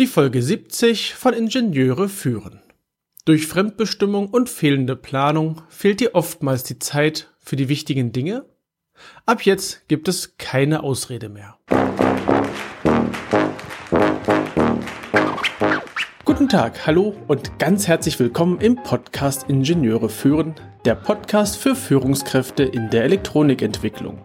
Die Folge 70 von Ingenieure führen. Durch Fremdbestimmung und fehlende Planung fehlt dir oftmals die Zeit für die wichtigen Dinge? Ab jetzt gibt es keine Ausrede mehr. Guten Tag, hallo und ganz herzlich willkommen im Podcast Ingenieure führen, der Podcast für Führungskräfte in der Elektronikentwicklung.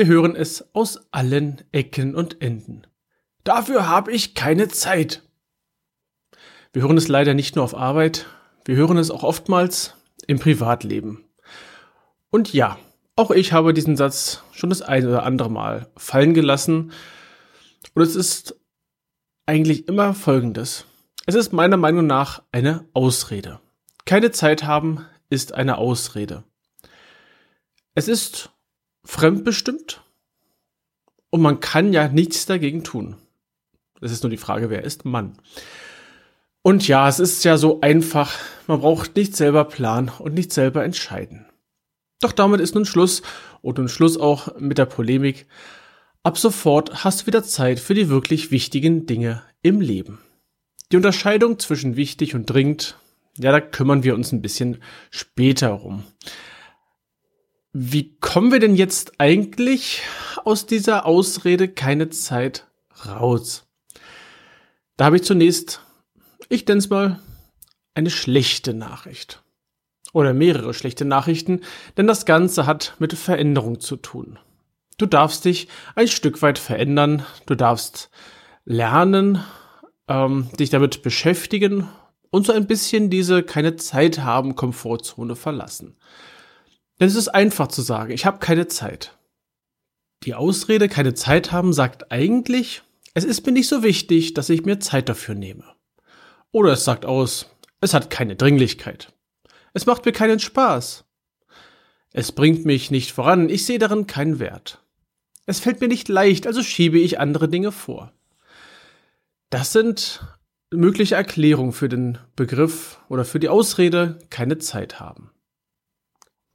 Wir hören es aus allen Ecken und Enden. Dafür habe ich keine Zeit. Wir hören es leider nicht nur auf Arbeit, wir hören es auch oftmals im Privatleben. Und ja, auch ich habe diesen Satz schon das eine oder andere Mal fallen gelassen. Und es ist eigentlich immer Folgendes. Es ist meiner Meinung nach eine Ausrede. Keine Zeit haben ist eine Ausrede. Es ist fremdbestimmt und man kann ja nichts dagegen tun. Es ist nur die Frage, wer ist Mann? Und ja, es ist ja so einfach, man braucht nicht selber planen und nicht selber entscheiden. Doch damit ist nun Schluss und nun Schluss auch mit der Polemik. Ab sofort hast du wieder Zeit für die wirklich wichtigen Dinge im Leben. Die Unterscheidung zwischen wichtig und dringend, ja, da kümmern wir uns ein bisschen später rum. Wie kommen wir denn jetzt eigentlich aus dieser Ausrede keine Zeit raus? Da habe ich zunächst ich nenne es mal eine schlechte Nachricht. Oder mehrere schlechte Nachrichten, denn das Ganze hat mit Veränderung zu tun. Du darfst dich ein Stück weit verändern, du darfst lernen, ähm, dich damit beschäftigen und so ein bisschen diese keine Zeit haben Komfortzone verlassen. Denn es ist einfach zu sagen, ich habe keine Zeit. Die Ausrede keine Zeit haben sagt eigentlich, es ist mir nicht so wichtig, dass ich mir Zeit dafür nehme. Oder es sagt aus, es hat keine Dringlichkeit. Es macht mir keinen Spaß. Es bringt mich nicht voran, ich sehe darin keinen Wert. Es fällt mir nicht leicht, also schiebe ich andere Dinge vor. Das sind mögliche Erklärungen für den Begriff oder für die Ausrede keine Zeit haben.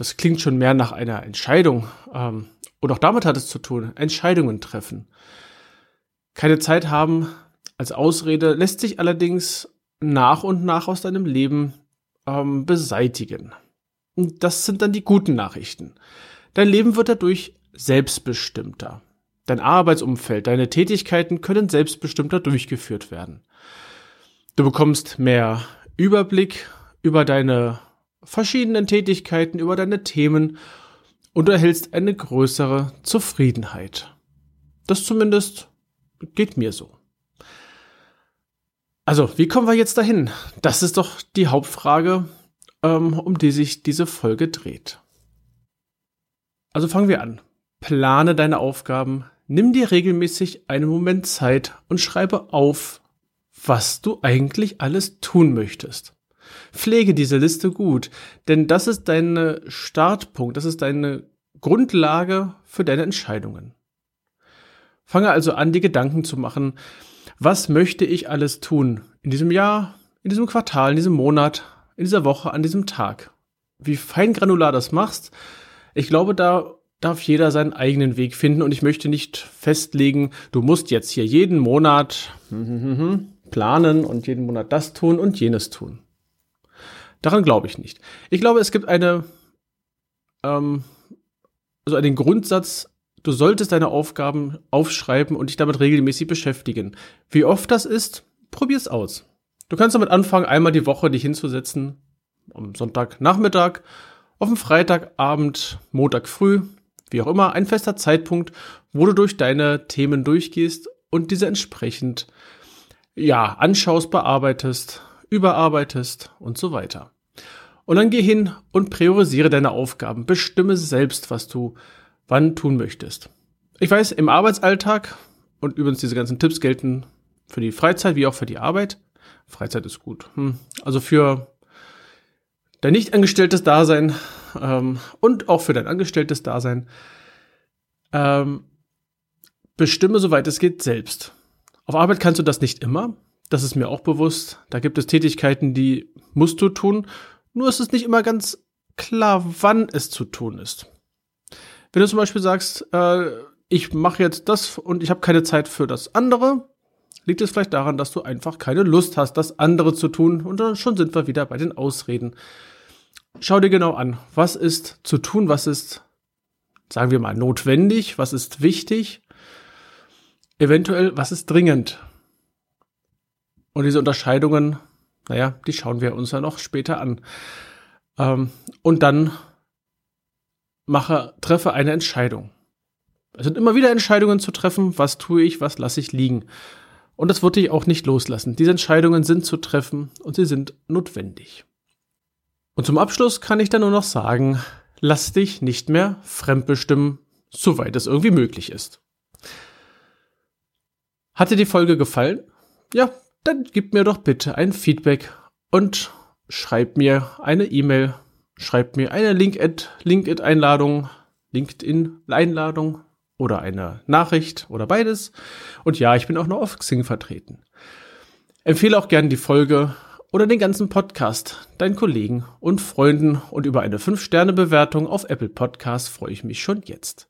Das klingt schon mehr nach einer Entscheidung. Ähm, und auch damit hat es zu tun, Entscheidungen treffen. Keine Zeit haben als Ausrede lässt sich allerdings nach und nach aus deinem Leben ähm, beseitigen. Und das sind dann die guten Nachrichten. Dein Leben wird dadurch selbstbestimmter. Dein Arbeitsumfeld, deine Tätigkeiten können selbstbestimmter durchgeführt werden. Du bekommst mehr Überblick über deine verschiedenen Tätigkeiten, über deine Themen und du erhältst eine größere Zufriedenheit. Das zumindest geht mir so. Also, wie kommen wir jetzt dahin? Das ist doch die Hauptfrage, ähm, um die sich diese Folge dreht. Also fangen wir an. Plane deine Aufgaben, nimm dir regelmäßig einen Moment Zeit und schreibe auf, was du eigentlich alles tun möchtest. Pflege diese Liste gut, denn das ist dein Startpunkt, das ist deine Grundlage für deine Entscheidungen. Fange also an, die Gedanken zu machen, was möchte ich alles tun in diesem Jahr, in diesem Quartal, in diesem Monat, in dieser Woche, an diesem Tag? Wie fein granular das machst, ich glaube, da darf jeder seinen eigenen Weg finden und ich möchte nicht festlegen, du musst jetzt hier jeden Monat planen und jeden Monat das tun und jenes tun. Daran glaube ich nicht. Ich glaube, es gibt eine, ähm, also einen Grundsatz, Du solltest deine Aufgaben aufschreiben und dich damit regelmäßig beschäftigen. Wie oft das ist, probier's aus. Du kannst damit anfangen, einmal die Woche dich hinzusetzen, am Sonntagnachmittag, auf dem Freitagabend, Montag früh, wie auch immer, ein fester Zeitpunkt, wo du durch deine Themen durchgehst und diese entsprechend, ja, anschaust, bearbeitest, überarbeitest und so weiter. Und dann geh hin und priorisiere deine Aufgaben. Bestimme selbst, was du wann tun möchtest. Ich weiß, im Arbeitsalltag, und übrigens diese ganzen Tipps gelten für die Freizeit wie auch für die Arbeit, Freizeit ist gut. Hm. Also für dein nicht angestelltes Dasein ähm, und auch für dein angestelltes Dasein ähm, bestimme, soweit es geht, selbst. Auf Arbeit kannst du das nicht immer. Das ist mir auch bewusst. Da gibt es Tätigkeiten, die musst du tun. Nur ist es nicht immer ganz klar, wann es zu tun ist. Wenn du zum Beispiel sagst, äh, ich mache jetzt das und ich habe keine Zeit für das andere, liegt es vielleicht daran, dass du einfach keine Lust hast, das andere zu tun. Und dann schon sind wir wieder bei den Ausreden. Schau dir genau an, was ist zu tun, was ist, sagen wir mal, notwendig, was ist wichtig, eventuell, was ist dringend. Und diese Unterscheidungen, naja, die schauen wir uns ja noch später an. Ähm, und dann mache, treffe eine Entscheidung. Es sind immer wieder Entscheidungen zu treffen, was tue ich, was lasse ich liegen. Und das wird dich auch nicht loslassen. Diese Entscheidungen sind zu treffen und sie sind notwendig. Und zum Abschluss kann ich dann nur noch sagen, lass dich nicht mehr fremdbestimmen, soweit es irgendwie möglich ist. Hat dir die Folge gefallen? Ja, dann gib mir doch bitte ein Feedback und schreib mir eine E-Mail, schreib mir eine LinkedIn-Einladung, LinkedIn-Einladung oder eine Nachricht oder beides. Und ja, ich bin auch noch auf Xing vertreten. Empfehle auch gerne die Folge oder den ganzen Podcast deinen Kollegen und Freunden und über eine 5-Sterne-Bewertung auf Apple Podcast freue ich mich schon jetzt.